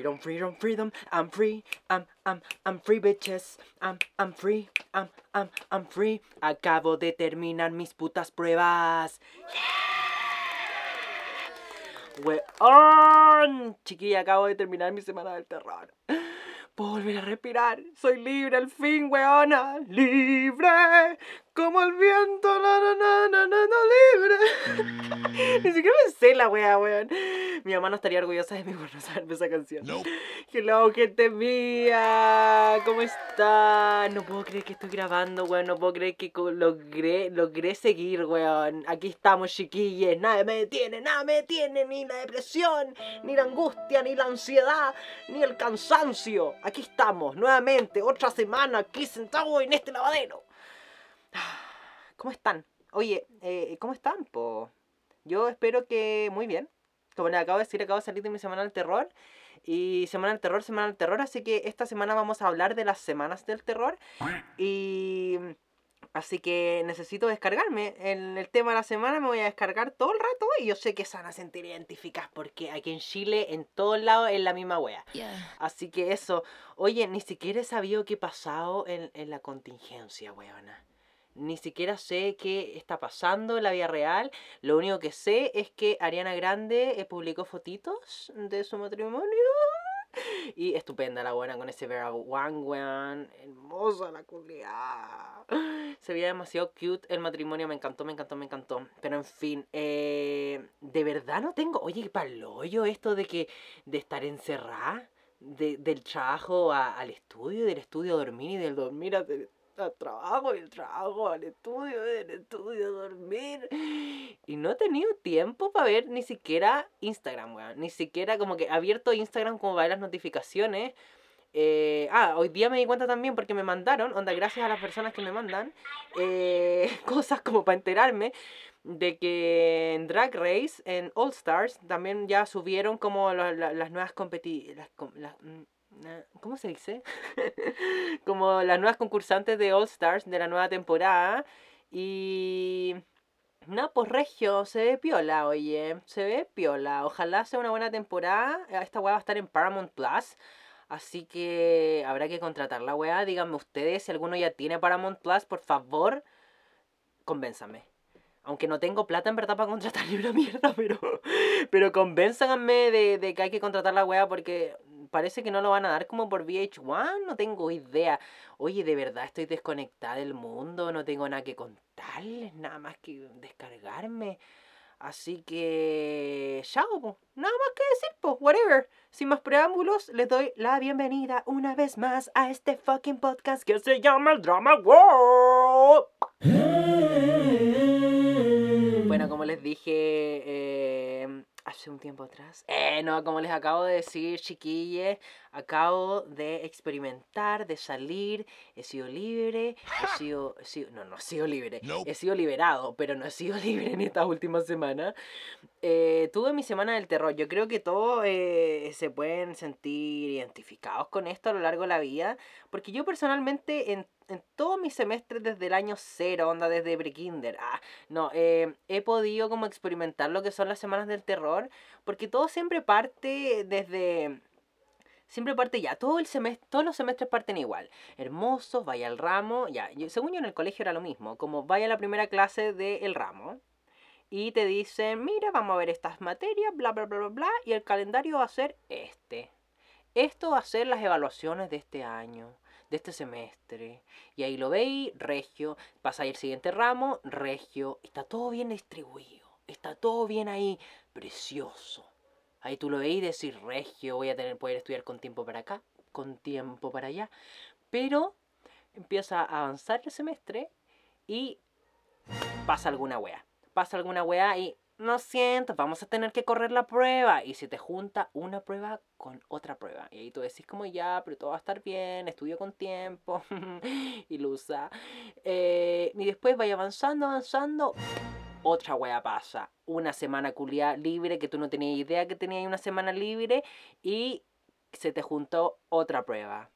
freedom, freedom, freedom. I'm free, I'm, I'm, I'm free, bitches. I'm, I'm free, I'm, I'm, I'm free. Acabo de terminar mis putas pruebas. Yeah. Weón, chiquilla, acabo de terminar mi semana del terror. Puedo volver a respirar. Soy libre al fin, weona. Libre. Como el viento. Na, na, na, na, libre. Ni siquiera me sé la wea, weón. Mi mamá no estaría orgullosa de mí por no saberme esa canción. Hello, gente mía. ¿Cómo están? No puedo creer que estoy grabando, weón. No puedo creer que logré, logré seguir, weón. Aquí estamos, chiquilles. Nada me detiene, nada me detiene. Ni la depresión, ni la angustia, ni la ansiedad, ni el cansancio. Aquí estamos, nuevamente. Otra semana aquí sentado en este lavadero. ¿Cómo están? Oye, eh, ¿cómo están, po? Yo espero que muy bien. Como les acabo de decir, acabo de salir de mi semana del terror. Y semana del terror, semana del terror. Así que esta semana vamos a hablar de las semanas del terror. Y. Así que necesito descargarme. En el tema de la semana me voy a descargar todo el rato. Y yo sé que se van a sentir identificadas. Porque aquí en Chile, en todos lados, es la misma wea. Así que eso. Oye, ni siquiera he sabido qué ha pasado en, en la contingencia, weona. Ni siquiera sé qué está pasando en la vida real. Lo único que sé es que Ariana Grande eh, publicó fotitos de su matrimonio. Y estupenda la buena con ese Vera Wang, weón. Hermosa la culiada. Se veía demasiado cute el matrimonio. Me encantó, me encantó, me encantó. Pero en fin, eh, de verdad no tengo. Oye, qué paloyo esto de que. de estar encerrada. De, del trabajo al estudio, del estudio a dormir y del dormir a, al trabajo, y del trabajo al estudio, y del estudio dormir. Y no he tenido tiempo para ver ni siquiera Instagram, weón. Ni siquiera como que abierto Instagram como para ver las notificaciones. Eh, ah, hoy día me di cuenta también porque me mandaron, onda, gracias a las personas que me mandan, eh, cosas como para enterarme de que en Drag Race, en All Stars, también ya subieron como la- la- las nuevas competiciones. ¿Cómo se dice? como las nuevas concursantes de All Stars de la nueva temporada. Y. No, pues Regio, se ve piola, oye. Se ve piola. Ojalá sea una buena temporada. Esta weá va a estar en Paramount Plus. Así que habrá que contratar la weá. Díganme ustedes si alguno ya tiene Paramount Plus, por favor, convénzame. Aunque no tengo plata en verdad para contratar ni una mierda, pero, pero convénzanme de, de que hay que contratar la weá porque parece que no lo van a dar como por VH1, no tengo idea. Oye, de verdad estoy desconectada del mundo, no tengo nada que contarles, nada más que descargarme. Así que, chao, po. nada más que decir, pues, whatever. Sin más preámbulos, les doy la bienvenida una vez más a este fucking podcast que se llama el Drama World. Bueno, como les dije eh, hace un tiempo atrás, eh, no, como les acabo de decir, chiquilles, acabo de experimentar, de salir, he sido libre, he sido, he sido- no, no he sido libre, he sido liberado, pero no he sido libre en esta última semana. Eh, tuve mi semana del terror, yo creo que todos eh, se pueden sentir identificados con esto a lo largo de la vida, porque yo personalmente en, en todos mis semestres desde el año cero, onda desde pre-kinder, ah, no, eh, he podido como experimentar lo que son las semanas del terror, porque todo siempre parte desde... Siempre parte ya, todo el semestre, todos los semestres parten igual. Hermosos, vaya al ramo, ya. según yo en el colegio era lo mismo, como vaya a la primera clase del ramo. Y te dicen, mira, vamos a ver estas materias, bla, bla, bla, bla, bla. Y el calendario va a ser este. Esto va a ser las evaluaciones de este año, de este semestre. Y ahí lo veis, regio. Pasa ahí el siguiente ramo, regio. Está todo bien distribuido. Está todo bien ahí, precioso. Ahí tú lo veis y decís, regio, voy a tener, poder estudiar con tiempo para acá, con tiempo para allá. Pero empieza a avanzar el semestre y pasa alguna wea. Pasa alguna wea y no siento, vamos a tener que correr la prueba. Y se te junta una prueba con otra prueba. Y ahí tú decís como ya, pero todo va a estar bien, estudio con tiempo. Ilusa. Eh, y después vaya avanzando, avanzando. Otra wea pasa. Una semana culiada libre que tú no tenías idea que tenías una semana libre. Y se te juntó otra prueba.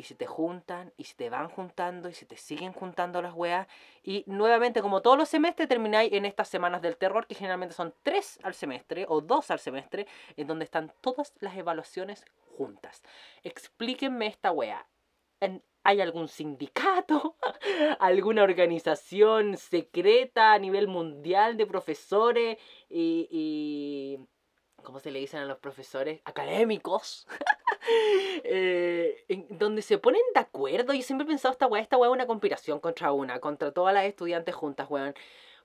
Y si te juntan, y si te van juntando, y si te siguen juntando las weas. Y nuevamente, como todos los semestres, termináis en estas semanas del terror, que generalmente son tres al semestre, o dos al semestre, en donde están todas las evaluaciones juntas. Explíquenme esta wea. ¿Hay algún sindicato? ¿Alguna organización secreta a nivel mundial de profesores? Y, y ¿cómo se le dicen a los profesores? Académicos. Eh, donde se ponen de acuerdo. Yo siempre he pensado, esta weá, esta weá es una conspiración contra una, contra todas las estudiantes juntas, weón.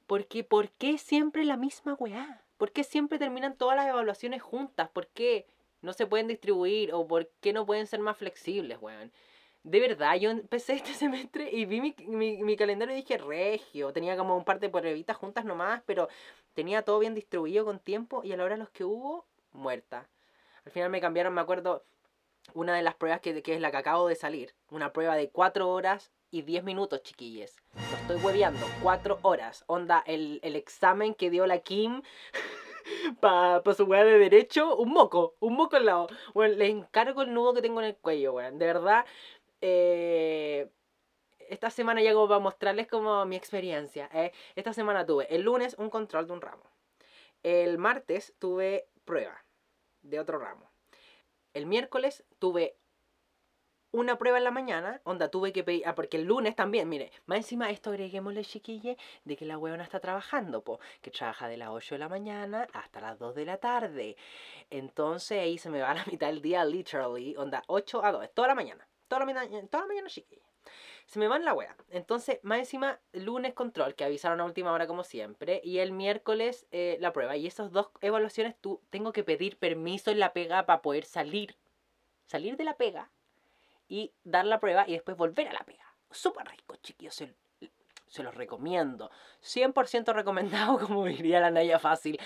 Porque, ¿por qué siempre la misma weá? ¿Por qué siempre terminan todas las evaluaciones juntas? ¿Por qué no se pueden distribuir? ¿O por qué no pueden ser más flexibles, weón? De verdad, yo empecé este semestre y vi mi, mi, mi calendario y dije regio. Tenía como un par de pruebitas juntas nomás, pero tenía todo bien distribuido con tiempo y a la hora los que hubo, muerta. Al final me cambiaron, me acuerdo, una de las pruebas que, que es la que acabo de salir. Una prueba de 4 horas y 10 minutos, chiquilles. Lo estoy hueveando. 4 horas. Onda, el, el examen que dio la Kim para pa su weá de derecho, un moco. Un moco al lado. Bueno, les encargo el nudo que tengo en el cuello, weón. De verdad. Eh, esta semana ya como para mostrarles como mi experiencia. Eh. Esta semana tuve el lunes un control de un ramo. El martes tuve prueba de otro ramo. El miércoles tuve una prueba en la mañana, onda, tuve que pedir, ah, porque el lunes también, mire, más encima esto agreguémosle, chiquille, de que la huevona está trabajando, po, que trabaja de las 8 de la mañana hasta las 2 de la tarde. Entonces ahí se me va la mitad del día, literally, onda, 8 a 2, toda la mañana, toda la mañana, toda la mañana, chiquille se me van la wea. Entonces, más encima, lunes control, que avisaron a última hora como siempre, y el miércoles eh, la prueba. Y esas dos evaluaciones, tú tengo que pedir permiso en la pega para poder salir. Salir de la pega y dar la prueba y después volver a la pega. Súper rico, chiquillos. Se, los recomiendo. 100% recomendado, como diría la Naya Fácil.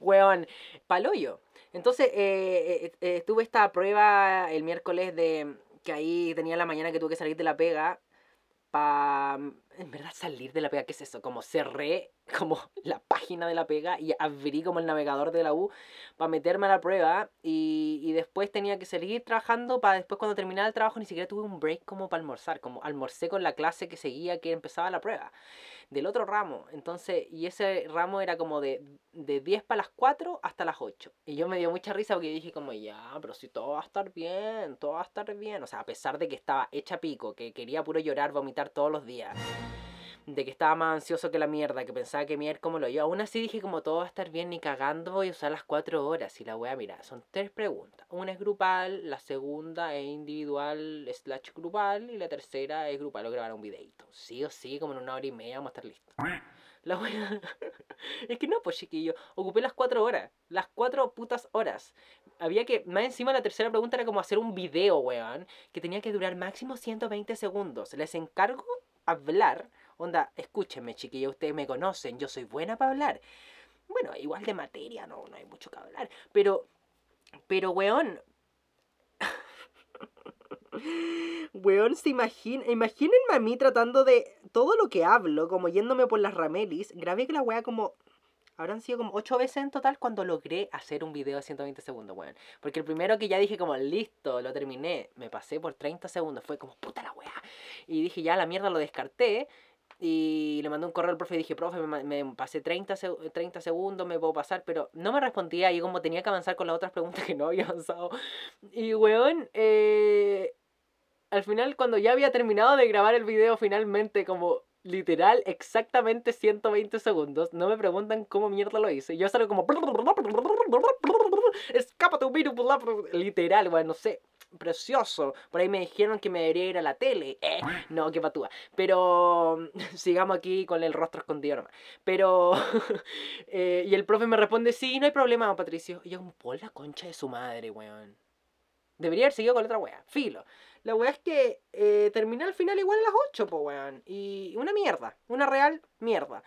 Weón, paloyo. Entonces, eh, eh, tuve esta prueba el miércoles de que ahí tenía la mañana que tuve que salir de la pega para, en verdad, salir de la pega. ¿Qué es eso? Como cerré como la página de la pega y abrí como el navegador de la U para meterme a la prueba y, y después tenía que seguir trabajando para después cuando terminara el trabajo ni siquiera tuve un break como para almorzar, como almorcé con la clase que seguía que empezaba la prueba del otro ramo. Entonces, y ese ramo era como de, de 10 para las 4 hasta las 8. Y yo me dio mucha risa porque dije como, ya, pero si todo va a estar bien, todo va a estar bien. O sea, a pesar de que estaba hecha pico, que quería puro llorar, vomitar todos los días de que estaba más ansioso que la mierda, que pensaba que mier como lo yo. Aún así dije como todo va a estar bien, ni cagando voy a usar las cuatro horas. Y la voy a mirar, son tres preguntas. Una es grupal, la segunda es individual slash grupal y la tercera es grupal o grabar un videito. Sí o sí, como en una hora y media vamos a estar listos. La wea... es que no, pues chiquillo, ocupé las cuatro horas, las cuatro putas horas. Había que, más encima la tercera pregunta era como hacer un video, weón, que tenía que durar máximo 120 segundos. Les encargo hablar Onda, escúchenme, chiquillos, ustedes me conocen, yo soy buena para hablar. Bueno, igual de materia, no, no hay mucho que hablar. Pero, pero, weón. weón, se imagina, imagínenme a mí tratando de todo lo que hablo, como yéndome por las ramelis. Grabé que la wea como Habrán sido como 8 veces en total cuando logré hacer un video de 120 segundos, weón. Porque el primero que ya dije como, listo, lo terminé, me pasé por 30 segundos, fue como, puta la weá. Y dije, ya la mierda lo descarté. Y le mandé un correo al profe y dije, profe, me, pasé 30, 30 segundos, me puedo pasar, pero no me respondía y como tenía que avanzar con las otras preguntas que no había avanzado. Y weón, eh, al final cuando ya había terminado de grabar el video finalmente, como literal exactamente 120 segundos, no me preguntan cómo mierda lo hice. Yo salgo como... Virus, literal, bueno, no sé precioso. Por ahí me dijeron que me debería ir a la tele. Eh, no, qué patúa. Pero sigamos aquí con el rostro escondido nomás. Pero. eh, y el profe me responde: Sí, no hay problema, Patricio. Y yo, por la concha de su madre, weón. Debería haber seguido con otra wea. Filo. La wea es que eh, terminé al final igual a las 8, po, weón. Y una mierda. Una real mierda.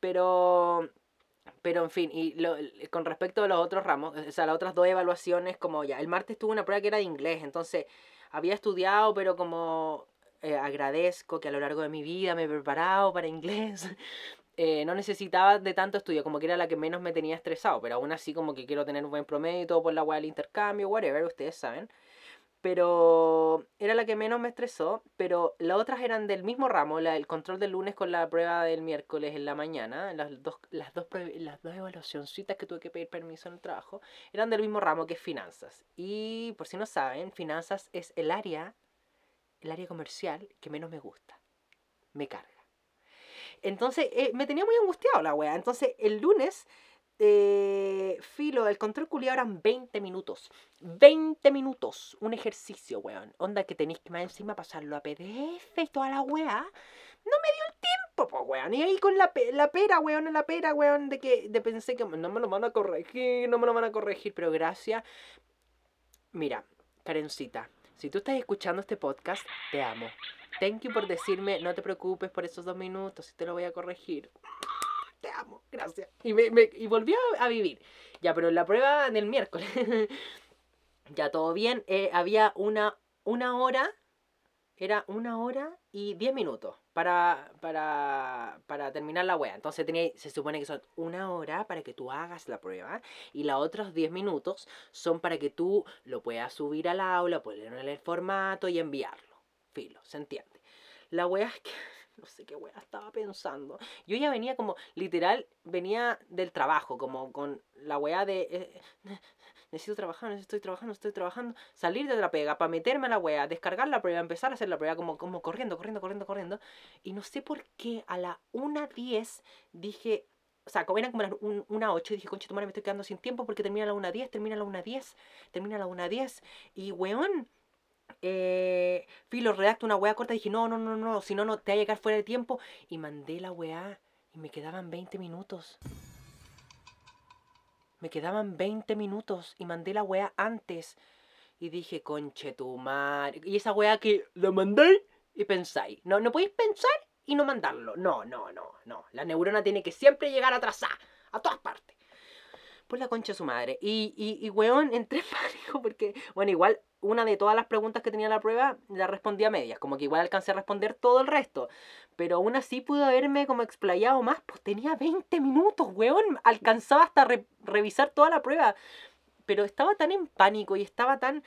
Pero pero en fin, y lo, con respecto a los otros ramos, o sea, las otras dos evaluaciones, como ya, el martes tuve una prueba que era de inglés, entonces había estudiado, pero como eh, agradezco que a lo largo de mi vida me he preparado para inglés, eh, no necesitaba de tanto estudio, como que era la que menos me tenía estresado, pero aún así como que quiero tener un buen promedio y todo por la web del intercambio, whatever, ustedes saben. Pero era la que menos me estresó, pero las otras eran del mismo ramo, la, el control del lunes con la prueba del miércoles en la mañana, las dos, las dos, las dos que tuve que pedir permiso en el trabajo, eran del mismo ramo que finanzas. Y por si no saben, finanzas es el área, el área comercial que menos me gusta. Me carga. Entonces, eh, me tenía muy angustiado la wea. Entonces, el lunes eh, filo, el control culiado eran 20 minutos. 20 minutos. Un ejercicio, weón. Onda que tenéis que más encima pasarlo a PDF y toda la weá. No me dio el tiempo, pues, weón. Y ahí con la, la pera, weón, la pera, weón, de que de pensé que no me lo van a corregir, no me lo van a corregir, pero gracias. Mira, Karencita, si tú estás escuchando este podcast, te amo. Thank you por decirme, no te preocupes por esos dos minutos, si te lo voy a corregir te amo, gracias. Y, me, y volvió a vivir. Ya, pero en la prueba del miércoles, ya todo bien, eh, había una, una hora, era una hora y diez minutos para, para, para terminar la wea. Entonces tenía, se supone que son una hora para que tú hagas la prueba y los otros 10 minutos son para que tú lo puedas subir al aula, ponerle el formato y enviarlo. Filo, ¿se entiende? La wea es que no sé qué wea estaba pensando. Yo ya venía como, literal, venía del trabajo, como con la wea de, eh, necesito trabajar, estoy trabajando, estoy trabajando, salir de la pega para meterme a la wea, descargar la prueba, empezar a hacer la prueba, como, como corriendo, corriendo, corriendo, corriendo. Y no sé por qué a la 1.10 dije, o sea, como eran como las 1.08 dije, concha tu me estoy quedando sin tiempo porque termina la 1.10, termina la 1.10, termina la 1.10. Y weón eh, filo, redacto una weá corta. Y dije, no, no, no, no, si no, no te va a llegar fuera de tiempo. Y mandé la weá y me quedaban 20 minutos. Me quedaban 20 minutos y mandé la weá antes. Y dije, conche tu madre. Y esa weá que la mandé y pensáis. No, no podéis pensar y no mandarlo. No, no, no, no. La neurona tiene que siempre llegar atrasada. A todas partes. Pues la concha de su madre. Y, y, y weón, entré en pánico porque, bueno, igual una de todas las preguntas que tenía la prueba la respondí a medias, como que igual alcancé a responder todo el resto, pero aún así pude haberme como explayado más, pues tenía 20 minutos, weón, alcanzaba hasta revisar toda la prueba, pero estaba tan en pánico y estaba tan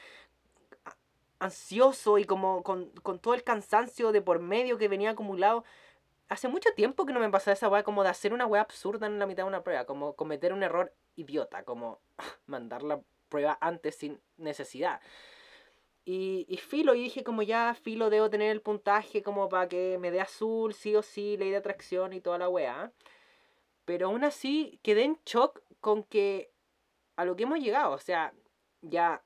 ansioso y como con, todo el cansancio de por medio que venía acumulado. Hace mucho tiempo que no me pasaba esa weá como de hacer una weá absurda en la mitad de una prueba, como cometer un error idiota, como mandar la prueba antes sin necesidad. Y, filo, y dije como ya, filo, debo tener el puntaje como para que me dé azul, sí o sí, ley de atracción y toda la weá. Pero aún así quedé en shock con que a lo que hemos llegado, o sea, ya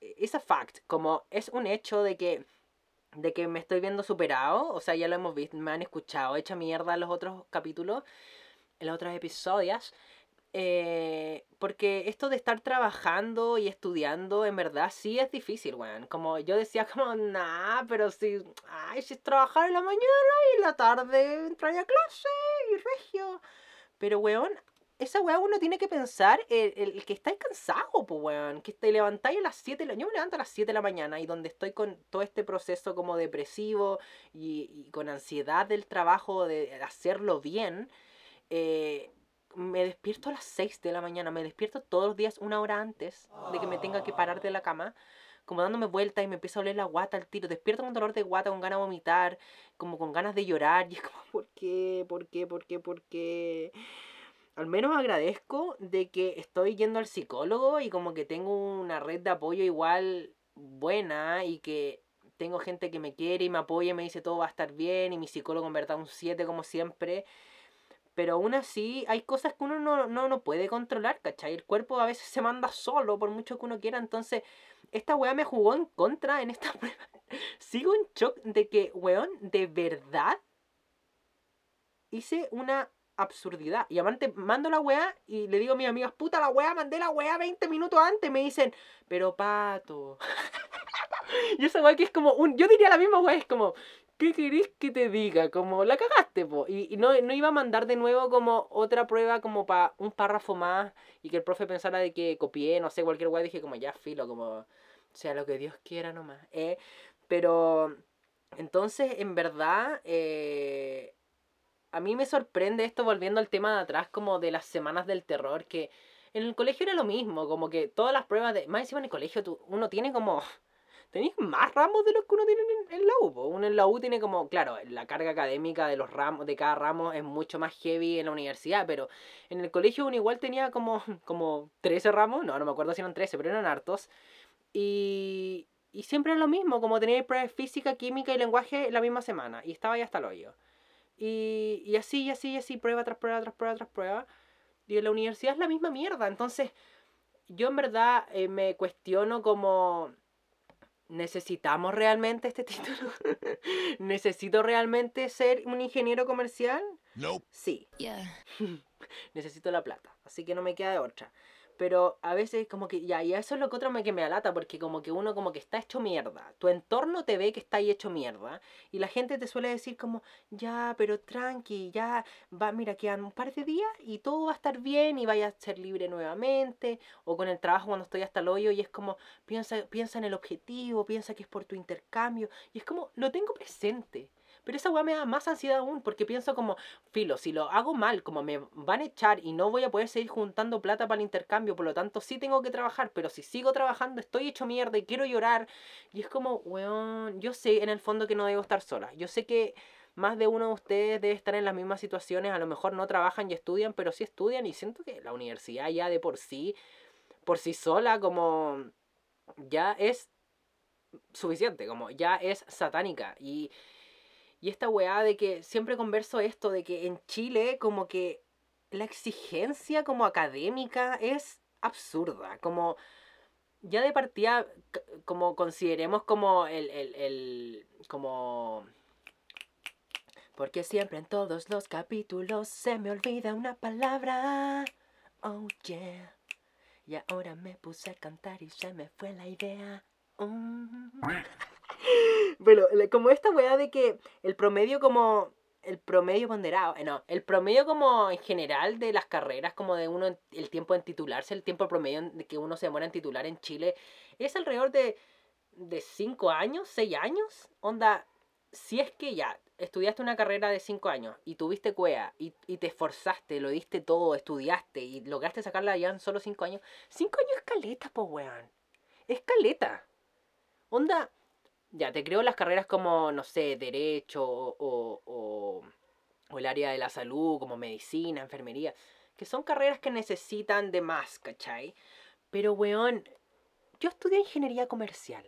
es a fact, como es un hecho de que de que me estoy viendo superado, o sea, ya lo hemos visto, me han escuchado, hecha mierda en los otros capítulos, en los otros episodios. Eh, porque esto de estar trabajando y estudiando, en verdad sí es difícil, weón. Como yo decía, como, nah, pero si, ay, si es trabajar en la mañana y en la tarde entrar a clase y regio. Pero, weón, esa weón uno tiene que pensar el, el, que estáis cansado, pues, weón. Que te levantáis a las 7 de la Yo me levanto a las 7 de la mañana y donde estoy con todo este proceso como depresivo y, y con ansiedad del trabajo, de hacerlo bien. Eh, me despierto a las 6 de la mañana, me despierto todos los días una hora antes de que me tenga que parar de la cama, como dándome vueltas y me empieza a oler la guata al tiro, despierto con dolor de guata, con ganas de vomitar, como con ganas de llorar, y es como, ¿por qué? ¿Por qué? ¿Por qué? ¿Por qué? Al menos agradezco de que estoy yendo al psicólogo y como que tengo una red de apoyo igual buena y que tengo gente que me quiere y me apoya y me dice todo va a estar bien y mi psicólogo en verdad un 7 como siempre pero aún así hay cosas que uno no, no, no, puede controlar, ¿cachai? El cuerpo a veces se manda solo por mucho que uno quiera. Entonces, esta weá me jugó en contra en esta prueba. Sigo en shock de que, weón, de verdad hice una absurdidad. Y aparte mando la weá y le digo a mis amigas, puta la weá, mandé la weá 20 minutos antes. Me dicen, pero pato. y esa weá que es como un. Yo diría la misma weá, es como, ¿qué querés que te diga? Como la cagaste, po. Y, no, no, iba a mandar de nuevo como otra prueba como para un párrafo más y que el profe pensara de que copié, no sé, cualquier weá. Dije como ya filo, como sea lo que Dios quiera nomás. Eh. Pero entonces, en verdad, eh, a mí me sorprende esto volviendo al tema de atrás como de las semanas del terror que... En el colegio era lo mismo, como que todas las pruebas de... Más encima en el colegio tú, uno tiene como tenéis más ramos de los que uno tiene en, la U. Uno en la U tiene como, claro, la carga académica de los ramos, de cada ramo es mucho más heavy en la universidad, pero en el colegio uno igual tenía como, como 13 ramos, no, no me acuerdo si eran 13, pero eran hartos. Y, y siempre era lo mismo, como tenía pruebas física, química y lenguaje la misma semana. Y estaba ya hasta el hoyo. Y, y así, y así, y así, prueba tras prueba, tras prueba, tras prueba. Y en la universidad es la misma mierda. Entonces, yo en verdad eh, me cuestiono como... ¿Necesitamos realmente este título? ¿Necesito realmente ser un ingeniero comercial? No. Sí. Necesito la plata, así que no me queda de otra. Pero a veces como que ya, y eso es lo que otro me que me alata, porque como que uno como que está hecho mierda. Tu entorno te ve que está ahí hecho mierda. Y la gente te suele decir como, ya, pero tranqui, ya, va, mira, quedan un par de días y todo va a estar bien y vaya a ser libre nuevamente. O con el trabajo cuando estoy hasta el hoyo y es como, piensa, piensa en el objetivo, piensa que es por tu intercambio. Y es como, lo tengo presente. Pero esa weá me da más ansiedad aún porque pienso como, filo, si lo hago mal, como me van a echar y no voy a poder seguir juntando plata para el intercambio, por lo tanto sí tengo que trabajar, pero si sigo trabajando estoy hecho mierda y quiero llorar. Y es como, weón, yo sé en el fondo que no debo estar sola. Yo sé que más de uno de ustedes debe estar en las mismas situaciones, a lo mejor no trabajan y estudian, pero sí estudian y siento que la universidad ya de por sí, por sí sola, como ya es suficiente, como ya es satánica. Y y esta weá de que siempre converso esto, de que en Chile como que la exigencia como académica es absurda, como ya de partida, como consideremos como el, como... Porque siempre en todos los capítulos se me olvida una palabra. Oh yeah. Y ahora me puse a cantar y se me fue la idea. Mm. Bueno, como esta weá de que el promedio como... El promedio ponderado, eh, no, el promedio como en general de las carreras, como de uno, el tiempo en titularse, el tiempo promedio de que uno se demora en titular en Chile, es alrededor de, de 5 años, 6 años. Onda, si es que ya estudiaste una carrera de 5 años y tuviste cuea y, y, te esforzaste, lo diste todo, estudiaste y lograste sacarla ya en solo 5 años, 5 años es caleta, po weón. Es caleta. Onda, ya, te creo las carreras como, no sé, derecho o, o, el área de la salud, como medicina, enfermería, que son carreras que necesitan de más, ¿cachai? Pero, weón, yo estudié ingeniería comercial.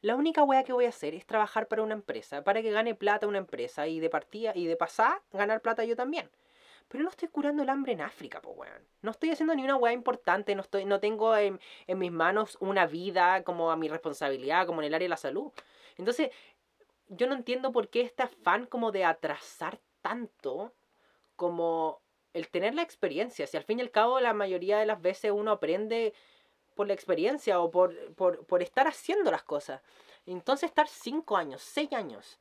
La única weá que voy a hacer es trabajar para una empresa, para que gane plata una empresa y de partida y de pasar ganar plata yo también. Pero no estoy curando el hambre en África, po, weón. No estoy haciendo ni una weá importante, no, estoy, no tengo en, en mis manos una vida como a mi responsabilidad, como en el área de la salud. Entonces, yo no entiendo por qué este afán como de atrasar tanto como el tener la experiencia. Si al fin y al cabo la mayoría de las veces uno aprende por la experiencia o por, por, por estar haciendo las cosas. Entonces estar cinco años, seis años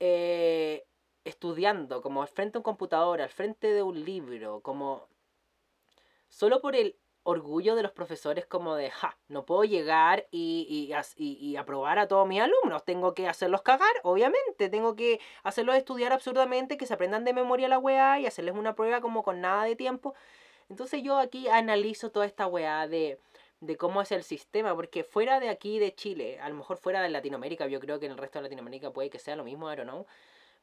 eh, estudiando, como al frente de un computador, al frente de un libro, como solo por el orgullo de los profesores como de, ja, no puedo llegar y, y, aprobar a todos mis alumnos, tengo que hacerlos cagar, obviamente, tengo que hacerlos estudiar absurdamente, que se aprendan de memoria la weá y hacerles una prueba como con nada de tiempo. Entonces yo aquí analizo toda esta weá de, de cómo es el sistema, porque fuera de aquí de Chile, a lo mejor fuera de Latinoamérica, yo creo que en el resto de Latinoamérica puede que sea lo mismo, I don't know,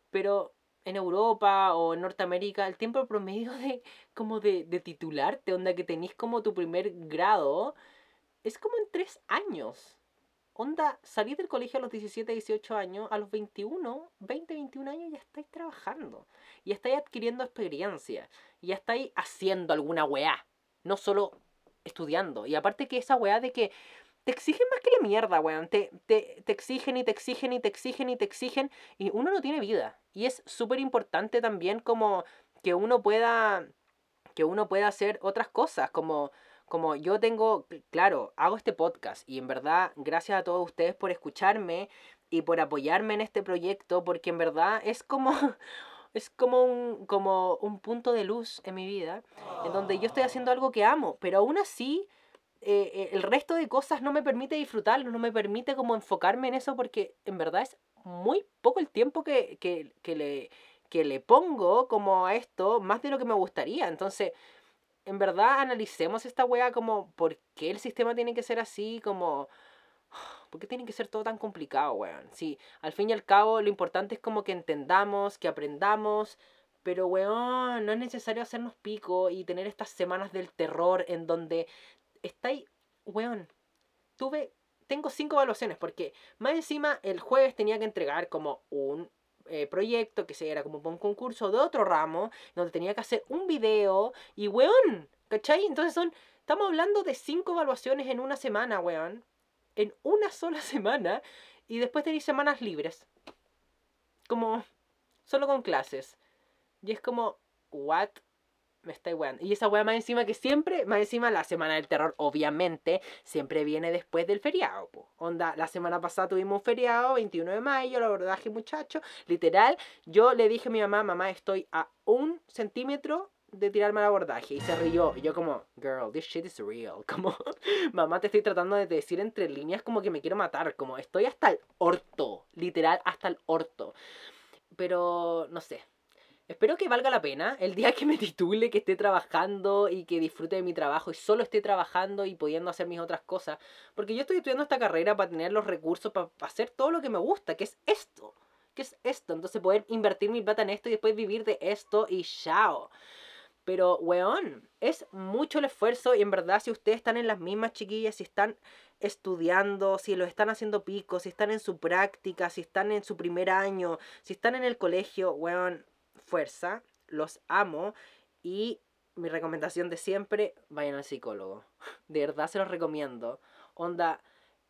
pero en Europa o en Norteamérica, el tiempo promedio de como de, de titularte, onda que tenéis como tu primer grado, es como en tres años. Onda, salís del colegio a los 17, 18 años, a los 21, 20, 21 años ya estáis trabajando. Y estáis adquiriendo experiencia. Ya estáis haciendo alguna weá. No solo estudiando. Y aparte que esa weá de que te exigen más que la mierda, weón. Te, te, te, exigen y te exigen y te exigen y te exigen. Y uno no tiene vida. Y es súper importante también como que uno pueda. Que uno pueda hacer otras cosas. Como. Como yo tengo, claro, hago este podcast y en verdad gracias a todos ustedes por escucharme y por apoyarme en este proyecto porque en verdad es como es como un, como un punto de luz en mi vida, en donde yo estoy haciendo algo que amo, pero aún así eh, eh, el resto de cosas no me permite disfrutarlo, no me permite como enfocarme en eso porque en verdad es muy poco el tiempo que, que, que, le, que le pongo como a esto, más de lo que me gustaría. Entonces, en verdad analicemos esta wea como por qué el sistema tiene que ser así, como ¿Por qué tiene que ser todo tan complicado, weón? Sí, al fin y al cabo lo importante es como que entendamos, que aprendamos, pero weón, no es necesario hacernos pico y tener estas semanas del terror en donde estáis, weón, tuve, tengo cinco evaluaciones porque más encima el jueves tenía que entregar como un eh, proyecto que era como un concurso de otro ramo, donde tenía que hacer un video y weón, ¿cachai? Entonces son, estamos hablando de cinco evaluaciones en una semana, weón, en una sola semana y después tenéis semanas libres, como solo con clases. Y es como, what? Me está weando. Y esa weá más encima que siempre, más encima la semana del terror, obviamente, siempre viene después del feriado. Po. Onda, la semana pasada tuvimos un feriado, 21 de mayo, la abordaje muchacho. Literal, yo le dije a mi mamá, mamá, estoy a un centímetro de tirarme al abordaje y se rió. Y yo como, girl, this shit is real. Como, mamá, te estoy tratando de decir entre líneas como que me quiero matar. Como, estoy hasta el orto. Literal, hasta el orto. Pero, no sé, Espero que valga la pena el día que me titule, que esté trabajando y que disfrute de mi trabajo y solo esté trabajando y pudiendo hacer mis otras cosas. Porque yo estoy estudiando esta carrera para tener los recursos para hacer todo lo que me gusta, que es esto. Que es esto. Entonces poder invertir mi plata en esto y después vivir de esto y chao. Pero, weón, es mucho el esfuerzo y en verdad si ustedes están en las mismas chiquillas, si están estudiando, si lo están haciendo pico, si están en su práctica, si están en su primer año, si están en el colegio, weón, fuerza, los amo y mi recomendación de siempre, vayan al psicólogo. De verdad se los recomiendo. Onda,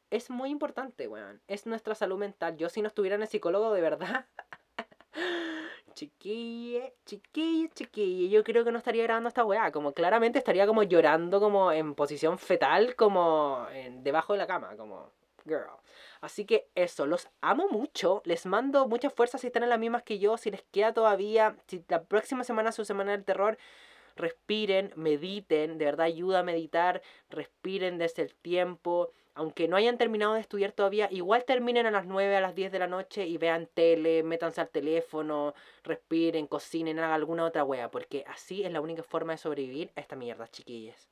es muy importante, weón. Es nuestra salud mental. Yo si no estuviera en el psicólogo, de verdad. chiquille, chiquille, chiquille. Yo creo que no estaría grabando esta weá. Como claramente estaría como llorando como en posición fetal, como en, debajo de la cama. Como, girl. Así que eso, los amo mucho. Les mando mucha fuerza si están en las mismas que yo. Si les queda todavía, si la próxima semana es su semana del terror, respiren, mediten. De verdad ayuda a meditar. Respiren desde el tiempo. Aunque no hayan terminado de estudiar todavía, igual terminen a las 9, a las 10 de la noche y vean tele, métanse al teléfono, respiren, cocinen, hagan alguna otra wea. Porque así es la única forma de sobrevivir a esta mierda, chiquillas.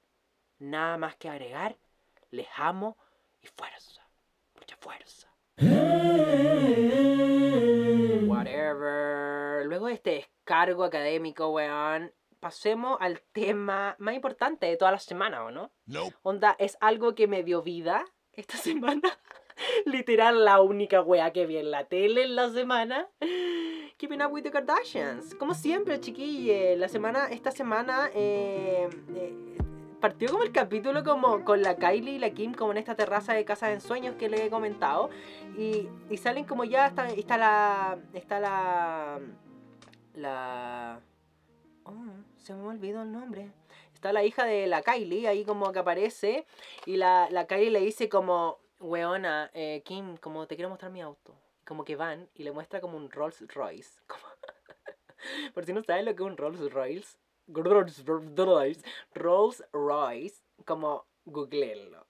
Nada más que agregar. Les amo y fuerza fuerza. Whatever. Luego de este descargo académico, weón, pasemos al tema más importante de toda la semana, ¿o no? No. Onda, es algo que me dio vida esta semana. Literal, la única wea que vi en la tele en la semana. Keeping Up with the Kardashians. Como siempre, chiquille. La semana, esta semana, eh, eh partió como el capítulo como con la Kylie y la Kim como en esta terraza de casa de ensueños que le he comentado. Y, y salen como ya está, está la está la la oh, se me olvidó el nombre. Está la hija de la Kylie ahí como que aparece y la, la Kylie le dice como weona eh, Kim como te quiero mostrar mi auto como que van y le muestra como un Rolls Royce por si no saben lo que es un Rolls Royce Rolls Royce, como googleenlo.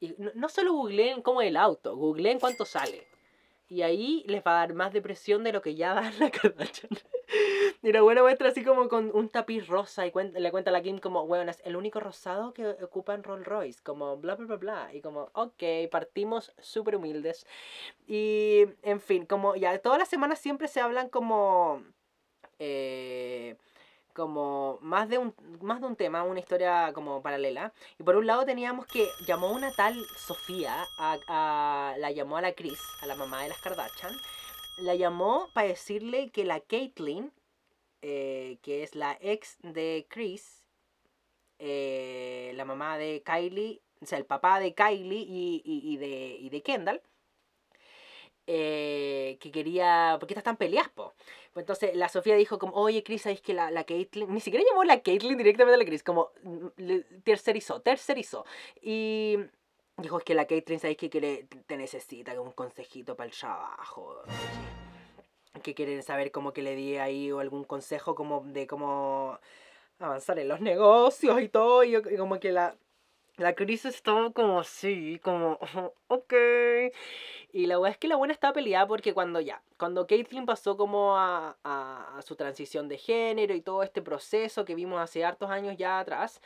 Y no, solo googleen como el auto, googleen cuánto sale. Y ahí les va a dar más depresión de lo que ya da la Kardashian. y la buena muestra así como con un tapiz rosa y le cuenta a la Kim como, bueno, es el único rosado que ocupa en Rolls Royce, como bla, bla, bla, bla. Y como, ok, partimos súper humildes. Y, en fin, como ya todas las semanas siempre se hablan como... Eh, como más de un más de un tema, una historia como paralela. Y por un lado teníamos que llamó una tal Sofía, a, la llamó a la Chris, a la mamá de las Kardashian, la llamó para decirle que la Caitlyn, eh, que es la ex de Chris, eh, la mamá de Kylie, o sea, el papá de Kylie y, y, de, y de Kendall, eh, que quería. porque están peleas, po? Pues entonces la Sofía dijo como, oye Chris, ¿sabes que la, la Caitlyn, ni siquiera llamó la Caitlyn directamente a la Chris, como mm, tercerizó, tercerizó. Y dijo, es que la Caitlyn, ¿sabes que quiere, te necesita un consejito para el trabajo? Que quieren saber cómo que le di ahí o algún consejo como de cómo avanzar en los negocios y todo, y como que la la Chris estaba como así, como, ok. Y la weá es que la buena estaba peleada porque cuando ya, cuando Caitlyn pasó como a, a, su transición de género y todo este proceso que vimos hace hartos años ya atrás,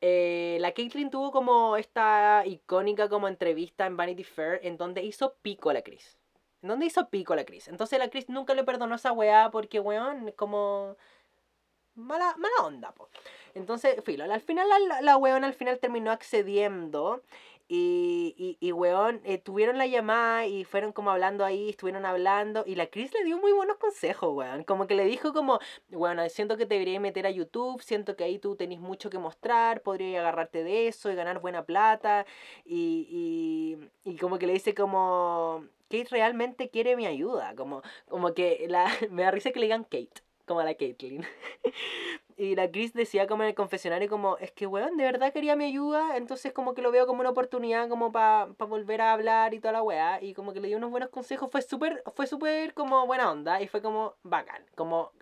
eh, la Caitlyn tuvo como esta icónica como entrevista en Vanity Fair en donde hizo pico a la Chris. En donde hizo pico a la Chris. Entonces la Chris nunca le perdonó a esa weá porque, weón, como... Mala, mala onda, po. Entonces, filo, al final la, la weón al final terminó accediendo y, y, y weón, eh, tuvieron la llamada y fueron como hablando ahí, estuvieron hablando. Y la Chris le dio muy buenos consejos, weón. Como que le dijo como, bueno, siento que te deberías meter a YouTube, siento que ahí tú tenés mucho que mostrar, podrías agarrarte de eso y ganar buena plata. Y, y, y como que le dice como, Kate realmente quiere mi ayuda. Como, como que la, me da risa que le digan Kate, como a la Caitlyn. Y la Chris decía como en el confesionario como, es que weón, de verdad quería mi ayuda, entonces como que lo veo como una oportunidad como para pa volver a hablar y toda la weá. Y como que le dio unos buenos consejos, fue súper, fue súper como buena onda y fue como bacán, como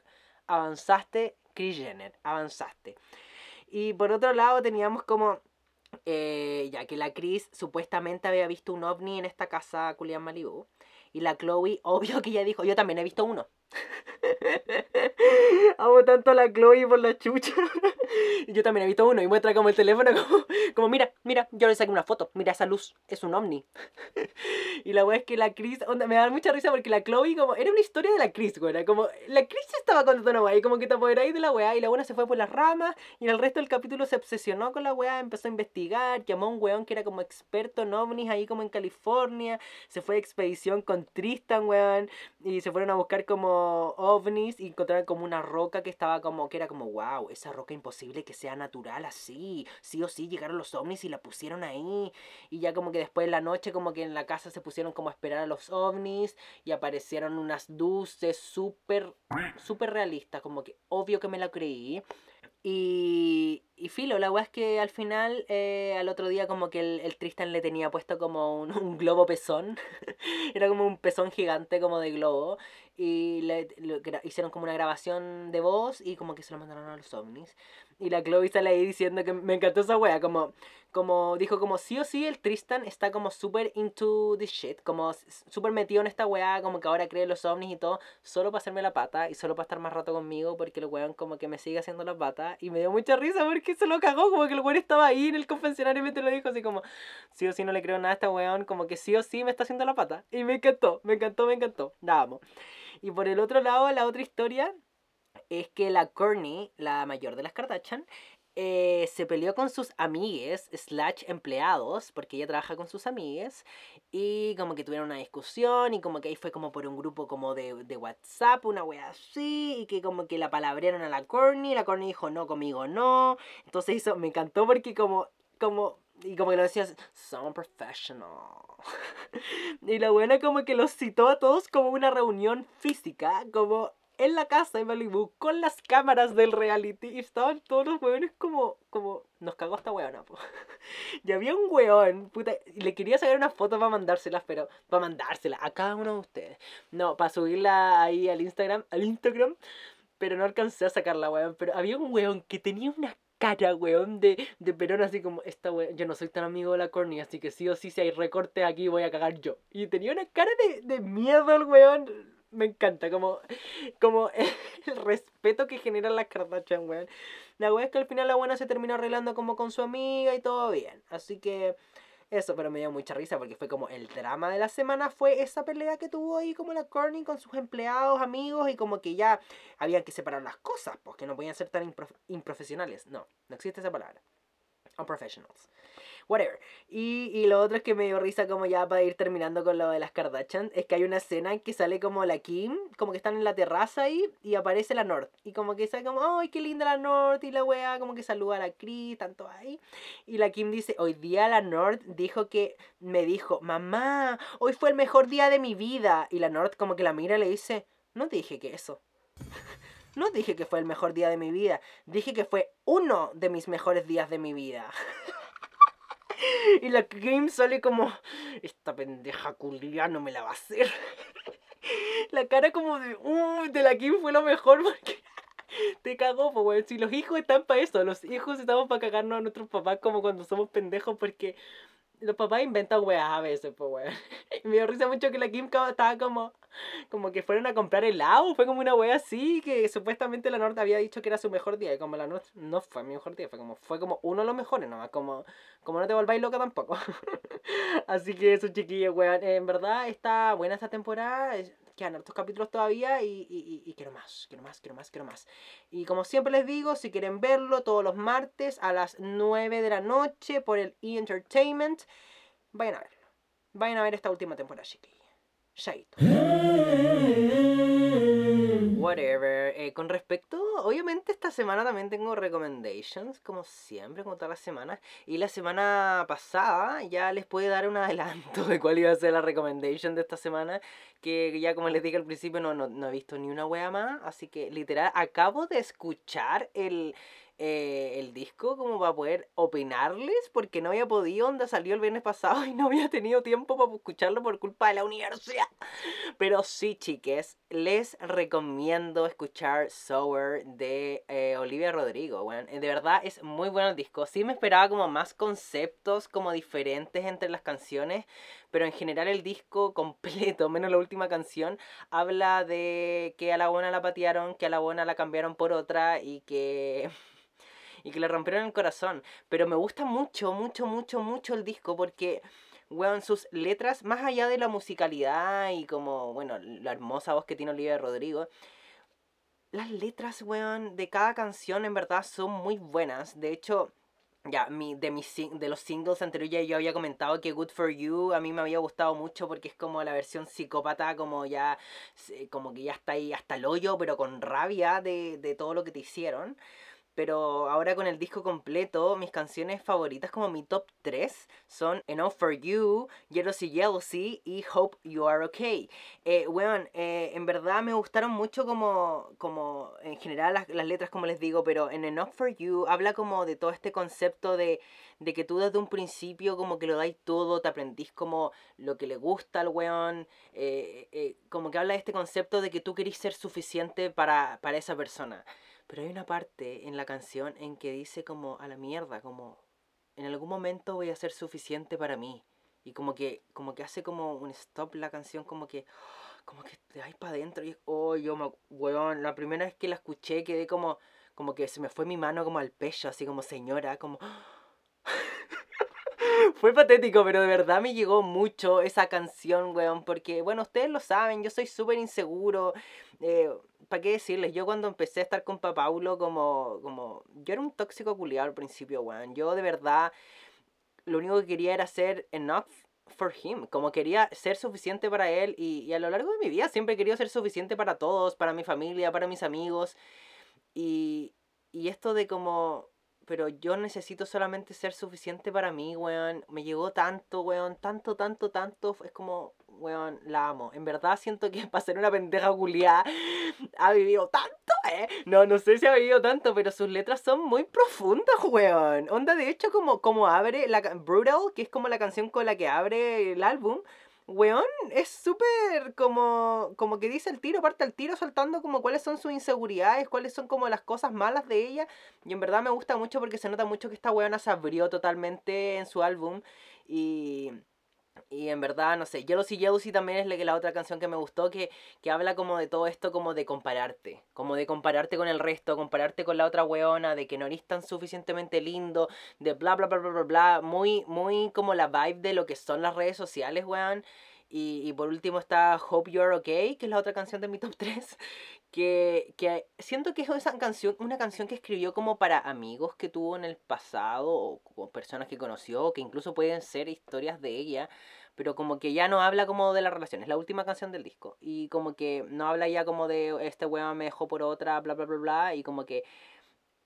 avanzaste, Chris Jenner, avanzaste. Y por otro lado teníamos como, eh, ya que la Chris supuestamente había visto un ovni en esta casa Culian Malibu. Y la Chloe, obvio que ella dijo, yo también he visto uno. Amo tanto a la Chloe por la chucha. y yo también he visto uno y muestra como el teléfono como, mira, mira, yo le saqué una foto, mira esa luz, es un ovni. y la wea es que la Chris, me da mucha risa porque la Chloe como, era una historia de la Chris, güey, como, la Chris estaba contando una wea y como que te apoderáis de la wea y la buena se fue por las ramas y en el resto del capítulo se obsesionó con la wea, empezó a investigar, llamó a un weón que era como experto en ovnis ahí como en California, se fue de expedición con Tristan, weón, y se fueron a buscar como ovnis y encontraron como una roca que estaba como, que era como, wow, esa roca imposible que sea natural así. Sí o sí llegaron los ovnis y la pusieron ahí. Y ya como que después de la noche como que en la casa se pusieron como a esperar a los ovnis y aparecieron unas luces súper, súper realistas. Como que obvio que me la creí. Y, y filo, la weá es que al final, eh, al otro día como que el, el Tristan le tenía puesto como un, un globo pezón. Era como un pezón gigante como de globo. Y le, gra- hicieron como una grabación de voz y como que se lo mandaron a los ovnis. Y la Chloe sale ahí diciendo que me encantó esa wea, como, como dijo como sí o sí el Tristan está como súper into this shit, como súper metido en esta wea, como que ahora cree los ovnis y todo, solo para hacerme la pata y solo para estar más rato conmigo porque el weón como que me sigue haciendo la pata y me dio mucha risa porque se lo cagó, como que el weón estaba ahí en el confesionario y me te lo dijo así como sí o sí no le creo nada a este weón, como que sí o sí me está haciendo la pata y me encantó, me encantó, me encantó. Y por el otro lado, la otra historia es que la Courtney, la mayor de las Kardashian, eh, se peleó con sus amigues, slash empleados, porque ella trabaja con sus amigues, y como que tuvieron una discusión, y como que ahí fue como por un grupo como de, de WhatsApp, una wea así, y que como que la palabrearon a la Courtney, la Courtney dijo no, conmigo no, entonces hizo, me encantó porque como, como, y como que lo decías, son professional. y la buena como que los citó a todos como una reunión física, como en la casa de Malibu, con las cámaras del reality, y estaban todos los hueones como, como, nos cagó esta hueona, po. y había un hueón, puta, le quería sacar una foto para mandárselas, pero, para mandárselas a cada uno de ustedes. No, para subirla ahí al Instagram, al Instagram, pero no alcancé a sacarla, weón. Pero había un weón que tenía una cara, weón, de, de perón así como, esta weón, yo no soy tan amigo de la Corny, así que sí o sí, si hay recorte aquí voy a cagar yo. Y tenía una cara de, de miedo el weón. Me encanta, como, como el respeto que generan las Kardashian, weón. La weón es que al final la buena se terminó arreglando como con su amiga y todo bien. Así que eso, pero me dio mucha risa porque fue como el drama de la semana fue esa pelea que tuvo ahí como la Courtney con sus empleados, amigos y como que ya había que separar las cosas, porque no podían ser tan improf- improfesionales. No, no existe esa palabra. Unprofessionals. Whatever. Y, y lo otro es que me dio risa como ya para ir terminando con lo de las Kardashian, es que hay una escena en que sale como la Kim, como que están en la terraza ahí y aparece la North. Y como que sale como, ¡ay, qué linda la North! Y la wea como que saluda a la Chris, tanto ahí. Y la Kim dice, hoy día la North dijo que, me dijo, mamá, hoy fue el mejor día de mi vida. Y la North como que la mira y le dice, no te dije que eso. No dije que fue el mejor día de mi vida, dije que fue uno de mis mejores días de mi vida. y la Kim sale como, esta pendeja culia no me la va a hacer. la cara como de, uy, de la Kim fue lo mejor porque te cagó, pues. Si los hijos están para eso, los hijos estamos para cagarnos a nuestros papás como cuando somos pendejos porque los papás inventan weas a veces, pues weón. Me dio risa mucho que la Kim estaba como, como que fueron a comprar helado, fue como una wea así, que supuestamente la Norte había dicho que era su mejor día, y como la Norte no fue mi mejor día, fue como, fue como uno de los mejores nomás, como, como no te volváis loca tampoco. así que eso chiquillos, weón, en verdad está buena esta temporada, quedan hartos capítulos todavía y, y, y, quiero más, quiero más, quiero más, quiero más. Y como siempre les digo, si quieren verlo todos los martes a las 9 de la noche por el E! vayan a verlo. Vayan a ver esta última temporada, chiquilla. Shaito. Whatever. Eh, con respecto, obviamente esta semana también tengo recommendations, como siempre, como todas las semanas. Y la semana pasada ya les pude dar un adelanto de cuál iba a ser la recommendation de esta semana. Que ya como les dije al principio, no, no, no he visto ni una wea más. Así que literal, acabo de escuchar el, eh, el disco como para poder opinarles, porque no había podido, onda salió el viernes pasado y no había tenido tiempo para escucharlo por culpa de la universidad. Pero sí, chiques, les recomiendo escuchar Sour de eh, Olivia Rodrigo. Bueno, de verdad es muy bueno el disco. Sí me esperaba como más conceptos como diferentes entre las canciones, pero en general el disco completo, menos la última canción, habla de que a la buena la patearon, que a la buena la cambiaron por otra y que y que le rompieron el corazón. Pero me gusta mucho, mucho, mucho, mucho el disco porque, weón, sus letras, más allá de la musicalidad y como, bueno, la hermosa voz que tiene Olivia Rodrigo, las letras, weón, de cada canción en verdad son muy buenas. De hecho, ya, mi, de, mis, de los singles anteriores yo había comentado que Good For You a mí me había gustado mucho porque es como la versión psicópata, como ya, como que ya está ahí hasta el hoyo, pero con rabia de, de todo lo que te hicieron. Pero ahora con el disco completo, mis canciones favoritas como mi top 3 son Enough For You, Jealousy Jealousy y Hope You Are Okay. Eh, eh, en verdad me gustaron mucho como, como en general las, las, letras como les digo, pero en Enough For You habla como de todo este concepto de, de que tú desde un principio como que lo dais todo, te aprendís como lo que le gusta al weón, eh, eh como que habla de este concepto de que tú querís ser suficiente para, para esa persona. Pero hay una parte en la canción en que dice como a la mierda, como en algún momento voy a ser suficiente para mí. Y como que, como que hace como un stop la canción, como que, como que te vais para adentro y, oh, yo me, weón, la primera vez que la escuché quedé como, como que se me fue mi mano como al pecho, así como señora, como... Fue patético, pero de verdad me llegó mucho esa canción, weón, porque, bueno, ustedes lo saben, yo soy súper inseguro. Eh, ¿para qué decirles? Yo cuando empecé a estar con Paulo, como, como, yo era un tóxico culiado al principio, weón. Yo de verdad, lo único que quería era ser enough for him, como quería ser suficiente para él y, y a lo largo de mi vida siempre he querido ser suficiente para todos, para mi familia, para mis amigos. Y, y esto de como pero yo necesito solamente ser suficiente para mí, weón. Me llegó tanto, weón, tanto, tanto, tanto. Es como, weón, la amo. En verdad siento que para ser una pendeja culiada ha vivido tanto, eh. No, no sé si ha vivido tanto, pero sus letras son muy profundas, weón. Onda, de hecho, como, como abre la Brutal, que es como la canción con la que abre el álbum weón, es súper como, como que dice el tiro, parte el tiro soltando como cuáles son sus inseguridades, cuáles son como las cosas malas de ella. Y en verdad me gusta mucho porque se nota mucho que esta weona se abrió totalmente en su álbum. Y, y en verdad, no sé, Jealousy Jealousy también es la, otra canción que me gustó, que, que habla como de todo esto, como de compararte, como de compararte con el resto, compararte con la otra weona, de que no eres tan suficientemente lindo, de bla, bla, bla, bla, bla, bla, muy, muy como la vibe de lo que son las redes sociales, weón. Y, y por último está Hope You're Okay, que es la otra canción de mi top 3, que, que siento que es esa canción, una canción que escribió como para amigos que tuvo en el pasado, o, personas que conoció, que incluso pueden ser historias de ella, pero como que ya no habla como de la relación, es la última canción del disco. Y como que no habla ya como de este weón me dejó por otra, bla, bla, bla, bla, y como que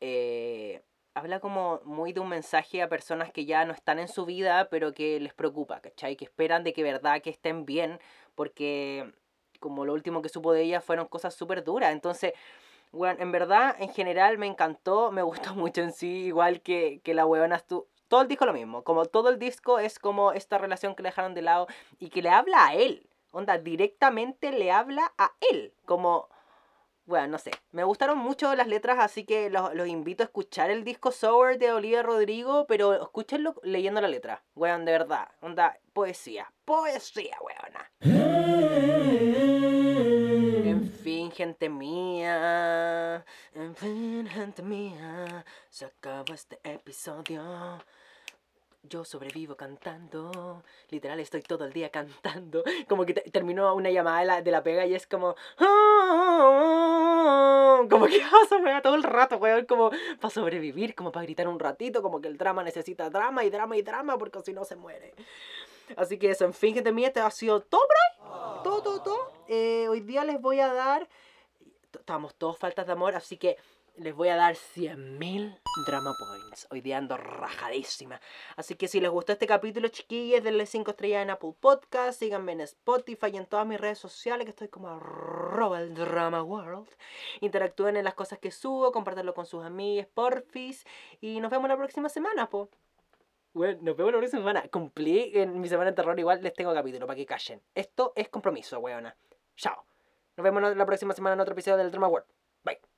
eh, habla como muy de un mensaje a personas que ya no están en su vida, pero que les preocupa, ¿cachai? Que esperan de que verdad que estén bien, porque como lo último que supo de ella fueron cosas súper duras. Entonces, bueno, en verdad, en general me encantó, me gustó mucho en sí, igual que, que la weona tú todo el disco lo mismo, como todo el disco es como esta relación que le dejaron de lado y que le habla a él, onda, directamente le habla a él, como, bueno, no sé. Me gustaron mucho las letras, así que los, los invito a escuchar el disco Sour de Olivia Rodrigo, pero escúchenlo leyendo la letra. Weón, de verdad. Onda, poesía. Poesía, weona. En fin, gente mía. En fin, gente mía. Se acabó este episodio. Yo sobrevivo cantando. Literal, estoy todo el día cantando. Como que te- terminó una llamada de la, de la pega y es como. Como que pasa, weón, todo el rato, weón. Como para sobrevivir, como para gritar un ratito. Como que el drama necesita drama y drama y drama porque si no se muere. Así que eso, en fin, gente mía, este ha sido todo por hoy. Todo, todo, todo. Eh, hoy día les voy a dar. Estamos todos faltas de amor, así que les voy a dar 100.000 drama points. Hoy día ando rajadísima. Así que si les gustó este capítulo, chiquillos, denle 5 estrellas en Apple Podcast. Síganme en Spotify y en todas mis redes sociales, que estoy como arroba el drama world. Interactúen en las cosas que subo, compártanlo con sus amigos, porfis. Y nos vemos la próxima semana, po. Bueno, nos vemos la próxima semana. Cumplí en mi semana de terror, igual les tengo capítulo para que callen. Esto es compromiso, weona. Chao. Nos vemos la próxima semana en otro episodio del Drama World. Bye.